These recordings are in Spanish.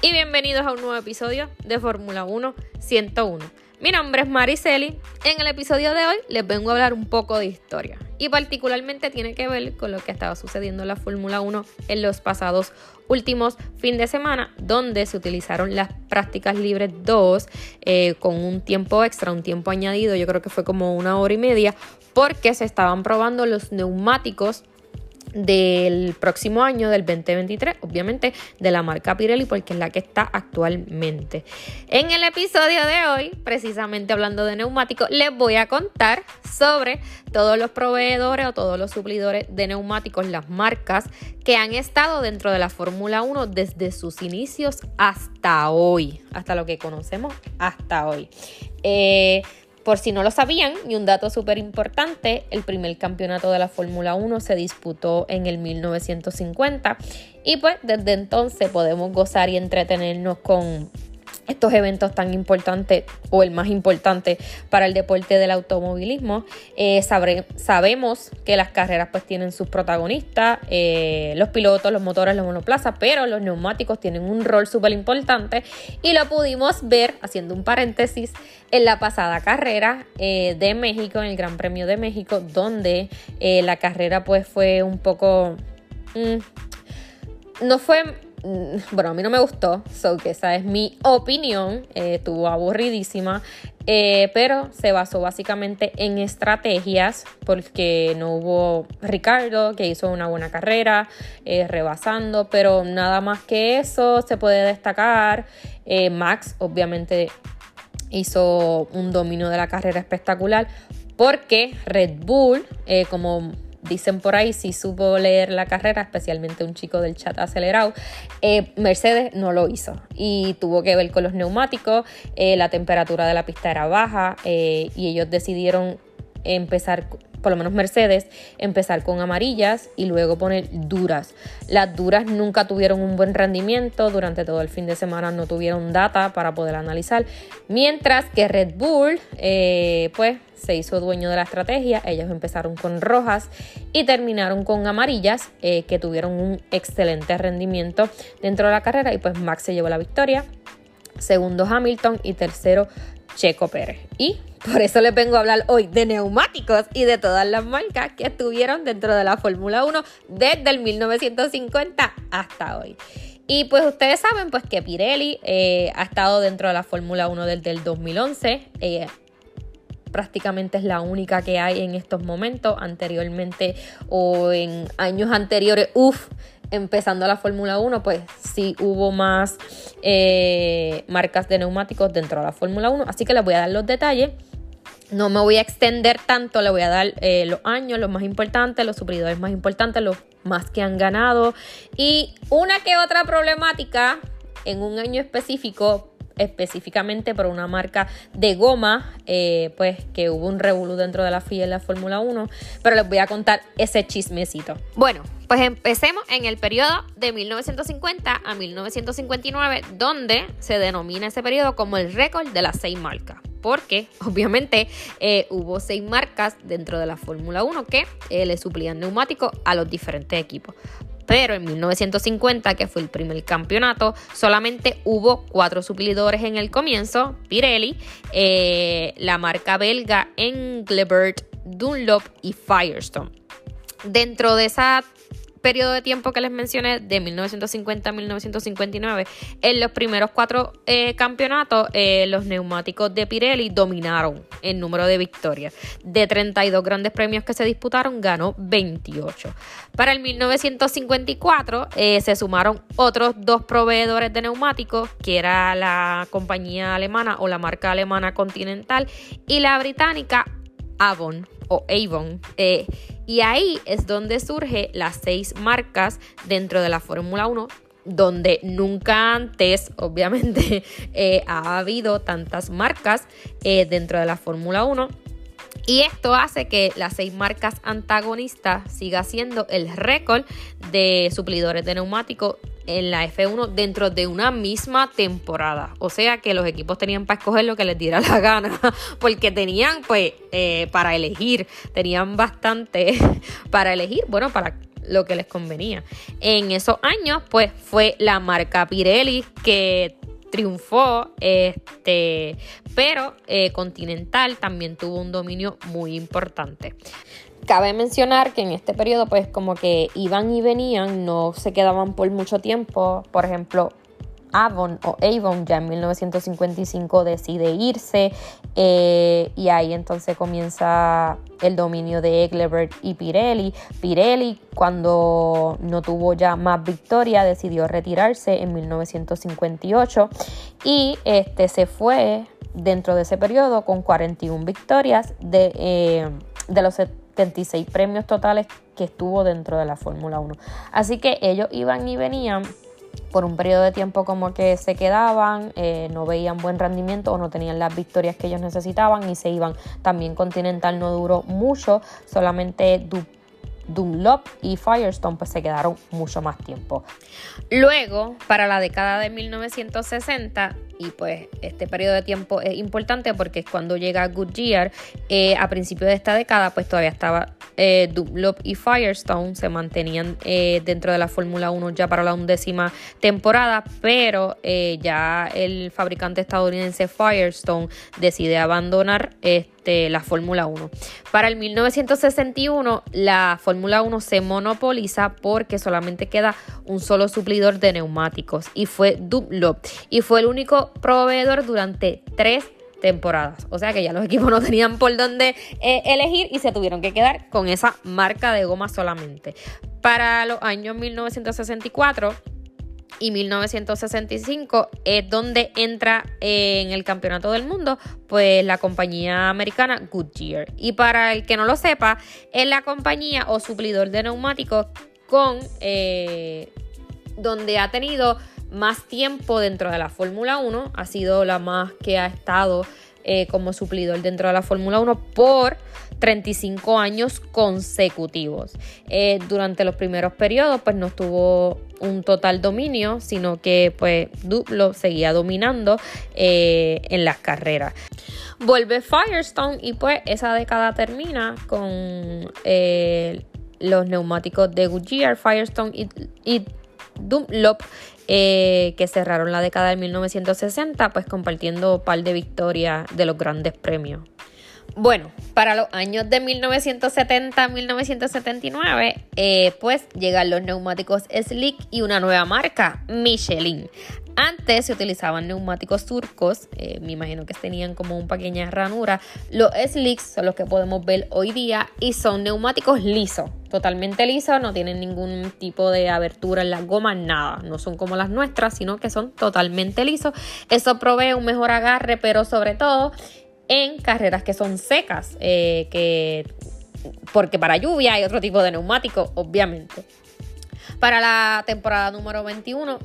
Y bienvenidos a un nuevo episodio de Fórmula 1 101. Mi nombre es Mariceli. En el episodio de hoy les vengo a hablar un poco de historia y particularmente tiene que ver con lo que estaba sucediendo en la Fórmula 1 en los pasados últimos fin de semana, donde se utilizaron las prácticas libres 2 eh, con un tiempo extra, un tiempo añadido, yo creo que fue como una hora y media, porque se estaban probando los neumáticos del próximo año, del 2023, obviamente de la marca Pirelli, porque es la que está actualmente. En el episodio de hoy, precisamente hablando de neumáticos, les voy a contar sobre todos los proveedores o todos los suplidores de neumáticos, las marcas que han estado dentro de la Fórmula 1 desde sus inicios hasta hoy, hasta lo que conocemos hasta hoy. Eh, por si no lo sabían, y un dato súper importante, el primer campeonato de la Fórmula 1 se disputó en el 1950 y pues desde entonces podemos gozar y entretenernos con estos eventos tan importantes o el más importante para el deporte del automovilismo. Eh, sabemos que las carreras pues tienen sus protagonistas, eh, los pilotos, los motores, los monoplazas, pero los neumáticos tienen un rol súper importante y lo pudimos ver, haciendo un paréntesis, en la pasada carrera eh, de México, en el Gran Premio de México, donde la carrera pues fue un poco... Mm, no fue bueno, a mí no me gustó, so que esa es mi opinión, eh, estuvo aburridísima, eh, pero se basó básicamente en estrategias porque no hubo Ricardo que hizo una buena carrera eh, rebasando, pero nada más que eso se puede destacar. Max obviamente hizo un dominio de la carrera espectacular porque Red Bull, como dicen por ahí, si supo leer la carrera, especialmente un chico del chat acelerado, eh, Mercedes no lo hizo. Y tuvo que ver con los neumáticos, eh, la temperatura de la pista era baja eh, y ellos decidieron empezar por lo menos Mercedes, empezar con amarillas y luego poner duras. Las duras nunca tuvieron un buen rendimiento, durante todo el fin de semana no tuvieron data para poder analizar, mientras que Red Bull, eh, pues se hizo dueño de la estrategia, ellos empezaron con rojas y terminaron con amarillas, eh, que tuvieron un excelente rendimiento dentro de la carrera y pues Max se llevó la victoria. Segundo Hamilton y tercero Checo Pérez. Y por eso les vengo a hablar hoy de neumáticos y de todas las marcas que estuvieron dentro de la Fórmula 1 desde el 1950 hasta hoy. Y pues ustedes saben pues que Pirelli eh, ha estado dentro de la Fórmula 1 desde el 2011. Eh, prácticamente es la única que hay en estos momentos. Anteriormente o en años anteriores, uff, empezando la Fórmula 1, pues sí hubo más eh, marcas de neumáticos dentro de la Fórmula 1. Así que les voy a dar los detalles. No me voy a extender tanto, le voy a dar eh, los años, los más importantes, los suplidores más importantes, los más que han ganado. Y una que otra problemática en un año específico específicamente por una marca de goma, eh, pues que hubo un revolú dentro de la FIA en la Fórmula 1, pero les voy a contar ese chismecito. Bueno, pues empecemos en el periodo de 1950 a 1959, donde se denomina ese periodo como el récord de las seis marcas porque obviamente eh, hubo seis marcas dentro de la Fórmula 1 que eh, le suplían neumáticos a los diferentes equipos pero en 1950, que fue el primer campeonato, solamente hubo cuatro suplidores en el comienzo, Pirelli, eh, la marca belga Engelbert, Dunlop y Firestone. Dentro de esa periodo de tiempo que les mencioné, de 1950 a 1959, en los primeros cuatro eh, campeonatos, eh, los neumáticos de Pirelli dominaron el número de victorias. De 32 grandes premios que se disputaron, ganó 28. Para el 1954 eh, se sumaron otros dos proveedores de neumáticos, que era la compañía alemana o la marca alemana Continental y la británica Avon o Avon. Y ahí es donde surge las seis marcas dentro de la Fórmula 1 donde nunca antes, obviamente, eh, ha habido tantas marcas eh, dentro de la Fórmula 1. Y esto hace que las seis marcas antagonistas siga siendo el récord de suplidores de neumáticos en la F1 dentro de una misma temporada. O sea que los equipos tenían para escoger lo que les diera la gana, porque tenían pues eh, para elegir, tenían bastante para elegir, bueno, para lo que les convenía. En esos años pues fue la marca Pirelli que triunfó, este, pero eh, Continental también tuvo un dominio muy importante. Cabe mencionar que en este periodo, pues como que iban y venían, no se quedaban por mucho tiempo. Por ejemplo, Avon o Avon ya en 1955 decide irse eh, y ahí entonces comienza el dominio de Eglebert y Pirelli. Pirelli cuando no tuvo ya más victoria decidió retirarse en 1958 y este se fue dentro de ese periodo con 41 victorias de, eh, de los 76 premios totales que estuvo dentro de la Fórmula 1. Así que ellos iban y venían por un periodo de tiempo como que se quedaban, eh, no veían buen rendimiento o no tenían las victorias que ellos necesitaban y se iban. También Continental no duró mucho, solamente Dunlop y Firestone pues se quedaron mucho más tiempo. Luego, para la década de 1960, y pues este periodo de tiempo es importante porque es cuando llega Goodyear, eh, a principios de esta década pues todavía estaba eh, Dunlop y Firestone, se mantenían eh, dentro de la Fórmula 1 ya para la undécima temporada, pero eh, ya el fabricante estadounidense Firestone decide abandonar este, la Fórmula 1. Para el 1961 la Fórmula 1 se monopoliza porque solamente queda un solo suplidor de neumáticos y fue Dunlop y fue el único proveedor durante tres temporadas. O sea que ya los equipos no tenían por dónde eh, elegir y se tuvieron que quedar con esa marca de goma solamente. Para los años 1964 y 1965 es donde entra eh, en el campeonato del mundo pues la compañía americana Goodyear y para el que no lo sepa es la compañía o suplidor de neumáticos con eh, donde ha tenido más tiempo dentro de la Fórmula 1, ha sido la más que ha estado eh, como suplidor dentro de la Fórmula 1 por 35 años consecutivos. Eh, durante los primeros periodos, pues no tuvo un total dominio, sino que pues lo seguía dominando eh, en las carreras. Vuelve Firestone y pues esa década termina con los neumáticos de Goodyear, Firestone y, y Dunlop eh, que cerraron la década de 1960, pues compartiendo un par de victorias de los grandes premios. Bueno, para los años de 1970-1979, eh, pues llegan los neumáticos Slick y una nueva marca, Michelin. Antes se utilizaban neumáticos turcos, eh, me imagino que tenían como una pequeña ranura. Los slicks son los que podemos ver hoy día y son neumáticos lisos, totalmente lisos, no tienen ningún tipo de abertura en las gomas, nada. No son como las nuestras, sino que son totalmente lisos. Eso provee un mejor agarre, pero sobre todo en carreras que son secas, eh, que, porque para lluvia hay otro tipo de neumático, obviamente. Para la temporada número 21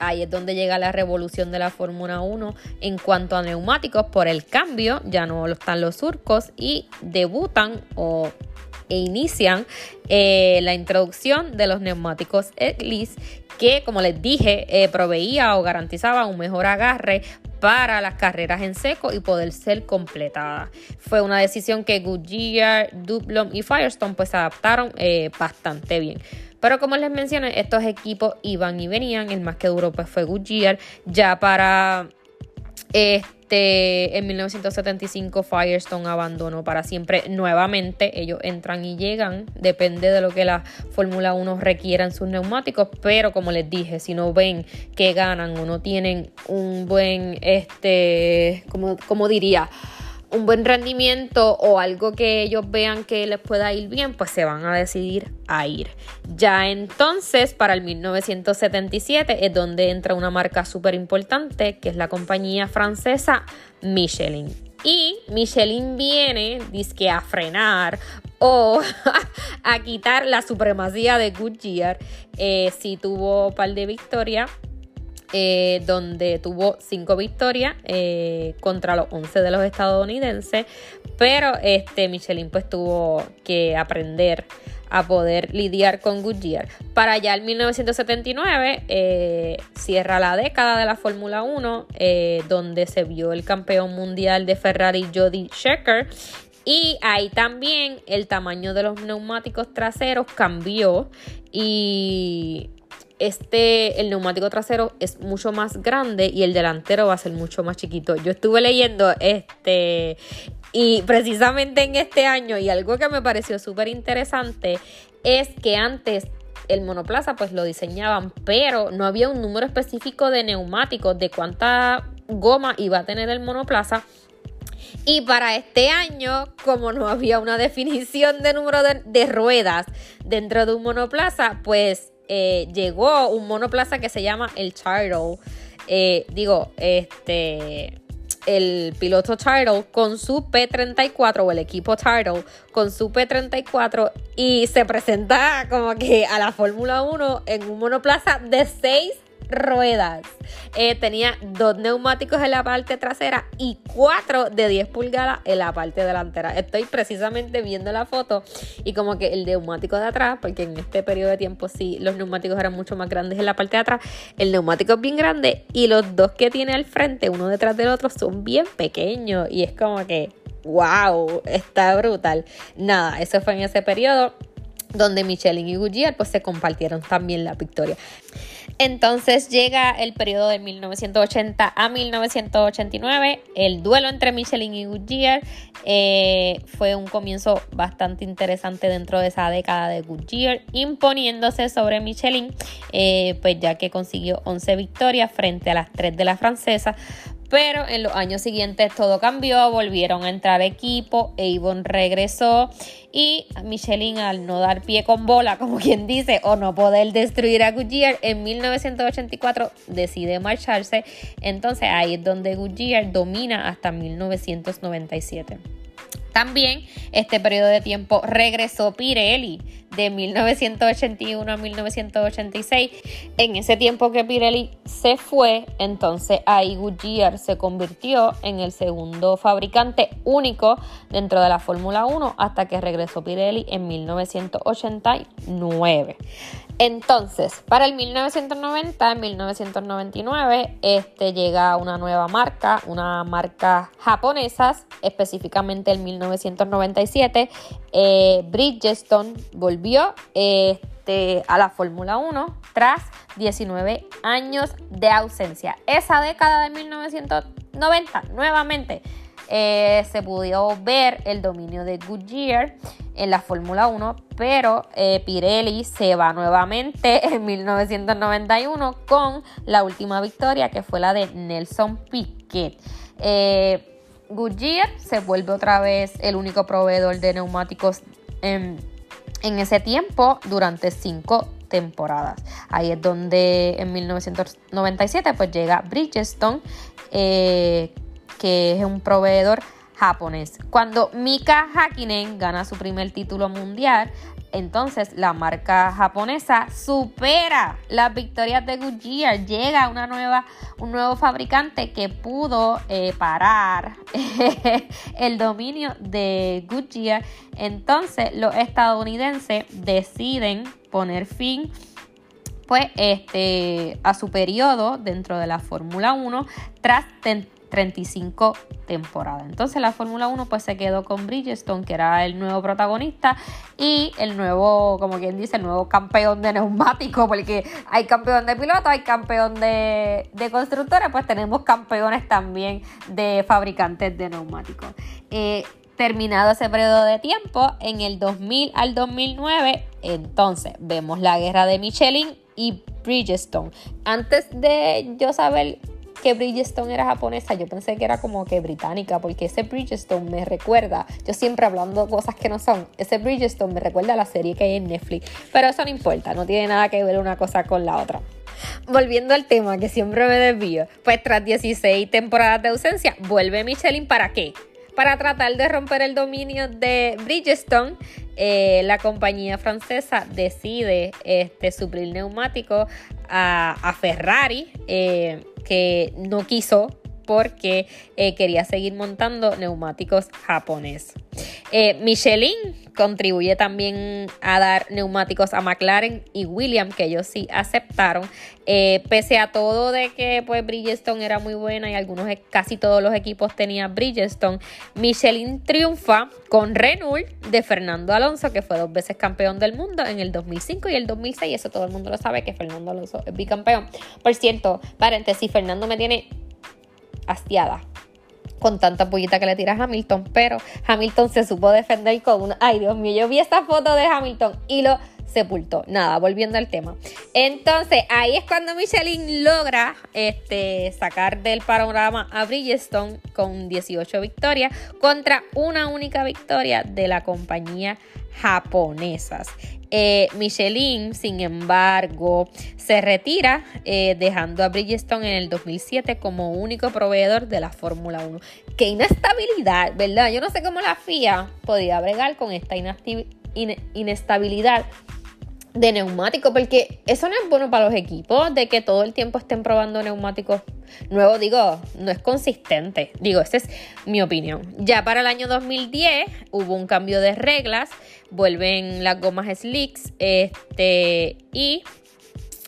ahí es donde llega la revolución de la Fórmula 1 en cuanto a neumáticos por el cambio, ya no están los surcos y debutan o e inician eh, la introducción de los neumáticos Eclipse que como les dije eh, proveía o garantizaba un mejor agarre para las carreras en seco y poder ser completada. Fue una decisión que Goodyear, Dublon y Firestone pues se adaptaron eh, bastante bien. Pero como les mencioné, estos equipos iban y venían. El más que duro pues fue Goodyear. Ya para este en 1975 Firestone abandonó para siempre nuevamente. Ellos entran y llegan. Depende de lo que la Fórmula 1 requiera en sus neumáticos. Pero como les dije, si no ven que ganan o no tienen un buen este. como, como diría un buen rendimiento o algo que ellos vean que les pueda ir bien, pues se van a decidir a ir. Ya entonces, para el 1977 es donde entra una marca súper importante, que es la compañía francesa Michelin. Y Michelin viene, disque a frenar o a quitar la supremacía de Goodyear. Eh, sí tuvo un par de victorias. Eh, donde tuvo cinco victorias eh, contra los 11 de los estadounidenses, pero este Michelin pues tuvo que aprender a poder lidiar con Goodyear. Para allá en 1979 eh, cierra la década de la Fórmula 1, eh, donde se vio el campeón mundial de Ferrari Jody Scheckter. Y ahí también el tamaño de los neumáticos traseros cambió y este, el neumático trasero es mucho más grande y el delantero va a ser mucho más chiquito. Yo estuve leyendo este y precisamente en este año, y algo que me pareció súper interesante, es que antes el monoplaza pues lo diseñaban, pero no había un número específico de neumáticos, de cuánta goma iba a tener el monoplaza. Y para este año, como no había una definición de número de, ruedas dentro de un monoplaza, pues eh, llegó un monoplaza que se llama el Charlo. Eh, digo, este el piloto Turtle con su P34 o el equipo Turtle con su P34 y se presenta como que a la Fórmula 1 en un monoplaza de 6 ruedas. Eh, tenía dos neumáticos en la parte trasera y cuatro de 10 pulgadas en la parte delantera. Estoy precisamente viendo la foto y como que el neumático de atrás, porque en este periodo de tiempo sí los neumáticos eran mucho más grandes en la parte de atrás, el neumático es bien grande y los dos que tiene al frente, uno detrás del otro, son bien pequeños y es como que, wow, está brutal. Nada, eso fue en ese periodo donde Michelin y Goodyear pues se compartieron también la victoria. Entonces llega el periodo de 1980 a 1989, el duelo entre Michelin y Goodyear eh, fue un comienzo bastante interesante dentro de esa década de Goodyear, imponiéndose sobre Michelin, eh, pues ya que consiguió 11 victorias frente a las 3 de la francesa, pero en los años siguientes todo cambió, volvieron a entrar equipo, Avon regresó y Michelin al no dar pie con bola, como quien dice, o no poder destruir a Goodyear, en 1984 decide marcharse. Entonces ahí es donde Goodyear domina hasta 1997. También este periodo de tiempo regresó Pirelli de 1981 a 1986. En ese tiempo que Pirelli se fue, entonces ahí Goodyear se convirtió en el segundo fabricante único dentro de la Fórmula 1 hasta que regresó Pirelli en 1989. Entonces, para el 1990, 1999, este, llega una nueva marca, una marca japonesa, específicamente en 1997. Eh, Bridgestone volvió este, a la Fórmula 1 tras 19 años de ausencia. Esa década de 1990, nuevamente, eh, se pudo ver el dominio de Goodyear en la Fórmula 1, pero eh, Pirelli se va nuevamente en 1991 con la última victoria que fue la de Nelson Piquet. Eh, Goodyear se vuelve otra vez el único proveedor de neumáticos en, ese tiempo durante cinco temporadas. Ahí es donde en 1997 pues llega Bridgestone, que es un proveedor japonés. Cuando Mika Hakkinen gana su primer título mundial, entonces la marca japonesa supera las victorias de Goodyear, llega una nueva, un nuevo fabricante que pudo eh, parar el dominio de Goodyear. Entonces los estadounidenses deciden poner fin pues, este, a su periodo dentro de la Fórmula 1 tras 35 temporadas. Entonces la Fórmula 1 pues se quedó con Bridgestone, que era el nuevo protagonista y el nuevo, como quien dice, el nuevo campeón de neumáticos, porque hay campeón de piloto, hay campeón de, de constructores, pues tenemos campeones también de fabricantes de neumáticos. Eh, terminado ese periodo de tiempo, en el 2000 al 2009, entonces vemos la guerra de Michelin y Bridgestone. Antes de yo saber que Bridgestone era japonesa, yo pensé que era como que británica, porque ese Bridgestone me recuerda, yo siempre hablando cosas que no son, ese Bridgestone me recuerda a la serie que hay en Netflix, pero eso no importa, no tiene nada que ver una cosa con la otra. Volviendo al tema que siempre me desvío, pues tras 16 temporadas de ausencia, vuelve Michelin para qué? Para tratar de romper el dominio de Bridgestone, eh, la compañía francesa decide este, suplir neumáticos a, Ferrari, eh, que no quiso porque eh, quería seguir montando neumáticos japoneses. Eh, Michelin contribuye también a dar neumáticos a McLaren y Williams, que ellos sí aceptaron. Eh, pese a todo de que pues Bridgestone era muy buena y algunos, casi todos los equipos tenían Bridgestone, Michelin triunfa con Renault de Fernando Alonso, que fue dos veces campeón del mundo en el 2005 y el 2006. Eso todo el mundo lo sabe que Fernando Alonso es bicampeón. Por cierto, paréntesis, Fernando me tiene hastiada con tanta pollita que le tira a Hamilton, pero Hamilton se supo defender con una... Ay, Dios mío, yo vi esta foto de Hamilton y lo sepultó. Nada, volviendo al tema. Entonces, ahí es cuando Michelin logra este, sacar del panorama a Bridgestone con 18 victorias contra una única victoria de la compañía japonesas. Eh, Michelin, sin embargo, se retira eh, dejando a Bridgestone en el 2007 como único proveedor de la Fórmula 1. Qué inestabilidad, ¿verdad? Yo no sé cómo la FIA podía bregar con esta inestabilidad de neumáticos, porque eso no es bueno para los equipos, de que todo el tiempo estén probando neumáticos nuevos. Digo, no es consistente. Digo, esa es mi opinión. Ya para el año 2010 hubo un cambio de reglas, vuelven las gomas slicks este, y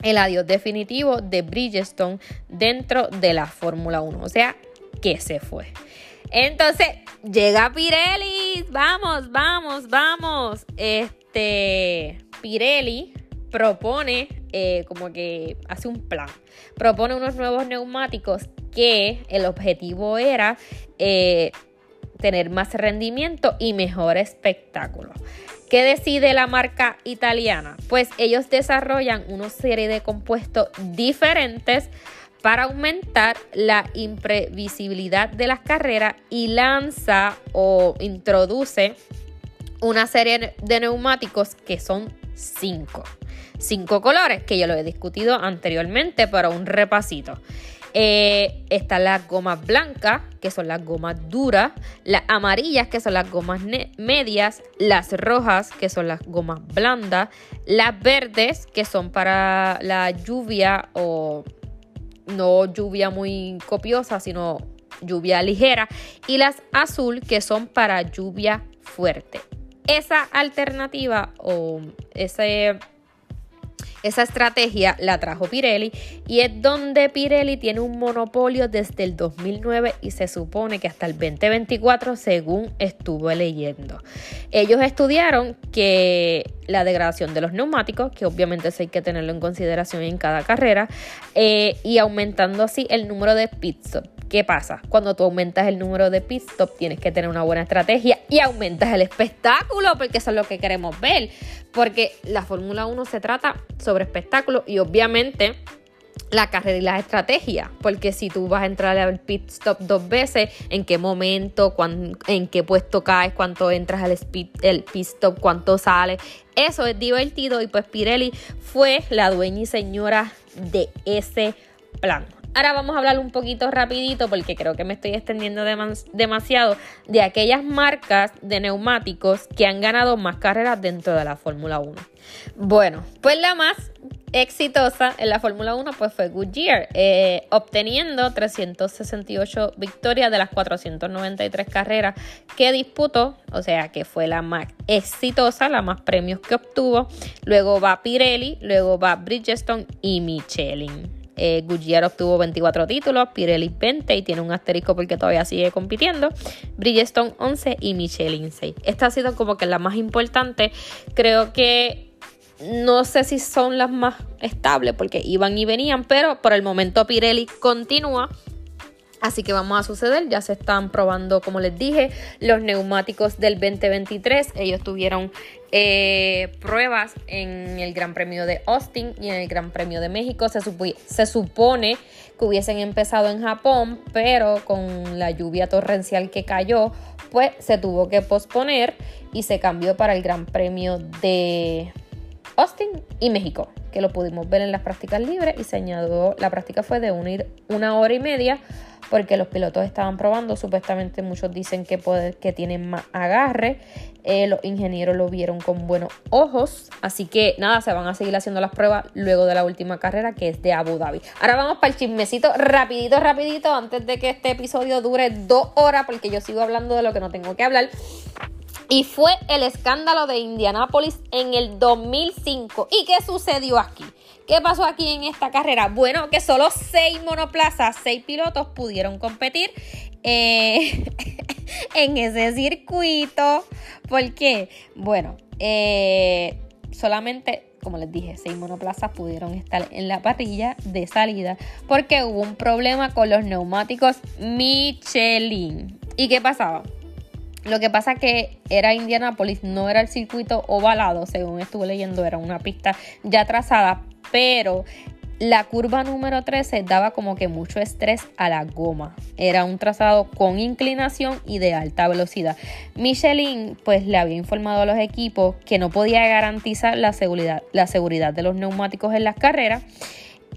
el adiós definitivo de Bridgestone dentro de la Fórmula 1. O sea, que se fue. Entonces, llega Pirelli. Vamos, vamos, vamos. Este. Pirelli propone, eh, como que hace un plan, propone unos nuevos neumáticos que el objetivo era eh, tener más rendimiento y mejor espectáculo. ¿Qué decide la marca italiana? Pues ellos desarrollan una serie de compuestos diferentes para aumentar la imprevisibilidad de las carreras y lanza o introduce una serie de neumáticos que son cinco. Cinco colores que yo lo he discutido anteriormente para un repasito. Eh, están las gomas blancas, que son las gomas duras, las amarillas, que son las gomas medias, las rojas, que son las gomas blandas, las verdes, que son para la lluvia o no lluvia muy copiosa, sino lluvia ligera, y las azul, que son para lluvia fuerte esa alternativa o esa estrategia la trajo Pirelli y es donde Pirelli tiene un monopolio desde el 2009 y se supone que hasta el 2024 según estuvo leyendo. Ellos estudiaron que la degradación de los neumáticos, que obviamente eso hay que tenerlo en consideración en cada carrera, eh, y aumentando así el número de pits ¿Qué pasa? Cuando tú aumentas el número de pit stop, tienes que tener una buena estrategia y aumentas el espectáculo, porque eso es lo que queremos ver. Porque la Fórmula 1 se trata sobre espectáculo y obviamente la carrera y la estrategia, porque si tú vas a entrar al pit stop dos veces, en qué momento, en qué puesto caes, cuánto entras al el pit stop, cuánto sales, eso es divertido y pues Pirelli fue la dueña y señora de ese plan. Ahora vamos a hablar un poquito rapidito porque creo que me estoy extendiendo demasiado de aquellas marcas de neumáticos que han ganado más carreras dentro de la Fórmula 1. Bueno, pues la más exitosa en la Fórmula 1 pues fue Goodyear, eh, obteniendo 368 victorias de las 493 carreras que disputó, o sea que fue la más exitosa, la más premios que obtuvo. Luego va Pirelli, luego va Bridgestone y Michelin. Eh, obtuvo 24 títulos, Pirelli 20 y tiene un asterisco porque todavía sigue compitiendo. Bridgestone 11 y Michelin 6. Esta ha sido como que la más importante. Creo que no sé si son las más estables porque iban y venían, pero por el momento Pirelli continúa Así que vamos a suceder, ya se están probando, como les dije, los neumáticos del 2023. Ellos tuvieron eh, pruebas en el Gran Premio de Austin y en el Gran Premio de México. Se, se supone que hubiesen empezado en Japón, pero con la lluvia torrencial que cayó, pues se tuvo que posponer y se cambió para el Gran Premio de Austin y México, que lo pudimos ver en las prácticas libres y se añadió, la práctica fue de una, una hora y media porque los pilotos estaban probando, supuestamente muchos dicen que, tienen más agarre, eh, los ingenieros lo vieron con buenos ojos, así que nada, se van a seguir haciendo las pruebas luego de la última carrera que es de Abu Dhabi. Ahora vamos para el chismecito rapidito, rapidito, antes de que este episodio dure dos horas, porque yo sigo hablando de lo que no tengo que hablar. Y fue el escándalo de Indianápolis en el 2005. ¿Y qué sucedió aquí? ¿Qué pasó aquí en esta carrera? Bueno, que solo seis monoplazas, seis pilotos pudieron competir eh, en ese circuito. ¿Por qué? Bueno, eh, solamente como les dije, seis monoplazas pudieron estar en la parrilla de salida porque hubo un problema con los neumáticos Michelin. ¿Y qué pasaba? Lo que pasa que era Indianapolis, no era el circuito ovalado, según estuve leyendo, era una pista ya trazada, pero la curva número 13 daba como que mucho estrés a la goma. Era un trazado con inclinación y de alta velocidad. Michelin pues le había informado a los equipos que no podía garantizar la seguridad, la seguridad de los neumáticos en las carreras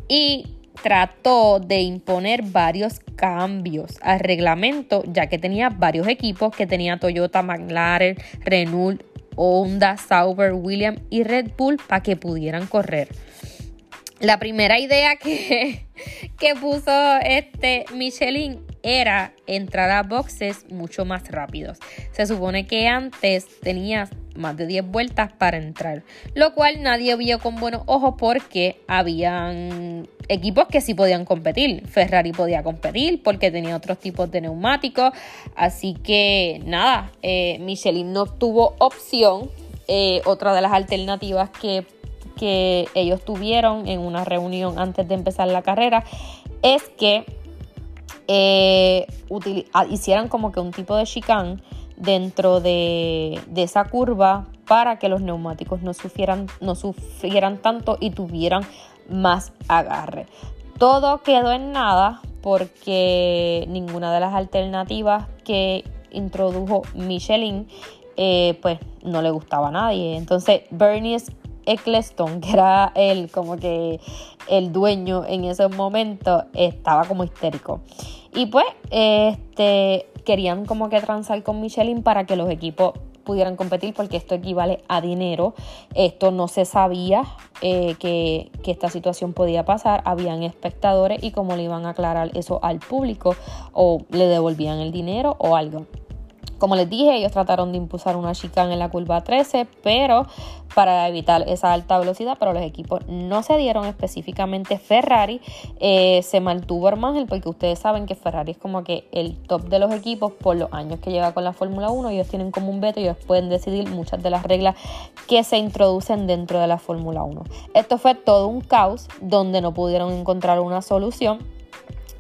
y trató de imponer varios cambios al reglamento, ya que tenía varios equipos que tenía Toyota, McLaren, Renault, Honda, Sauber, Williams y Red Bull para que pudieran correr. La primera idea que, que puso este Michelin era entrar a boxes mucho más rápidos. Se supone que antes tenías más de 10 vueltas para entrar, lo cual nadie vio con buenos ojos porque habían equipos que sí podían competir. Ferrari podía competir porque tenía otros tipos de neumáticos, así que nada, eh, Michelin no tuvo opción. Eh, otra de las alternativas que que ellos tuvieron en una reunión antes de empezar la carrera es que eh, ah, hicieran como que un tipo de chicane dentro de, esa curva para que los neumáticos no sufrieran, no sufrieran tanto y tuvieran más agarre. Todo quedó en nada porque ninguna de las alternativas que introdujo Michelin eh, pues no le gustaba a nadie. Entonces Bernie Eccleston, que era él como que el dueño en ese momento, estaba como histérico. Y pues, este, querían como que transar con Michelin para que los equipos pudieran competir porque esto equivale a dinero. Esto no se sabía eh, que, que, esta situación podía pasar. Habían espectadores y cómo le iban a aclarar eso al público o le devolvían el dinero o algo. Como les dije, ellos trataron de impulsar una chicane en la curva 13, pero para evitar esa alta velocidad, pero los equipos no se dieron específicamente. Ferrari eh, se mantuvo Armangel porque ustedes saben que Ferrari es como que el top de los equipos por los años que lleva con la Fórmula 1 ellos tienen como un veto y ellos pueden decidir muchas de las reglas que se introducen dentro de la Fórmula 1 esto fue todo un caos donde no pudieron encontrar una solución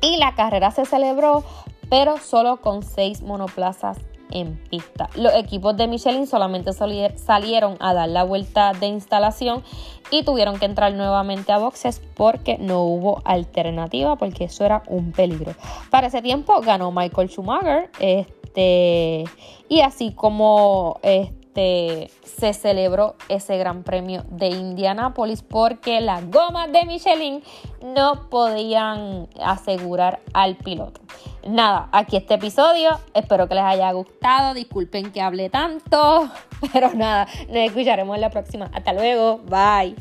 y la carrera se celebró pero solo con seis monoplazas en pista. Los equipos de Michelin solamente salieron a dar la vuelta de instalación y tuvieron que entrar nuevamente a boxes porque no hubo alternativa porque eso era un peligro. Para ese tiempo ganó Michael Schumacher este, y así como este, se celebró ese gran premio de Indianápolis porque las gomas de Michelin no podían asegurar al piloto nada, aquí este episodio. Espero que les haya gustado. Disculpen que hable tanto. Pero nada, nos escucharemos la próxima. Hasta luego. Bye.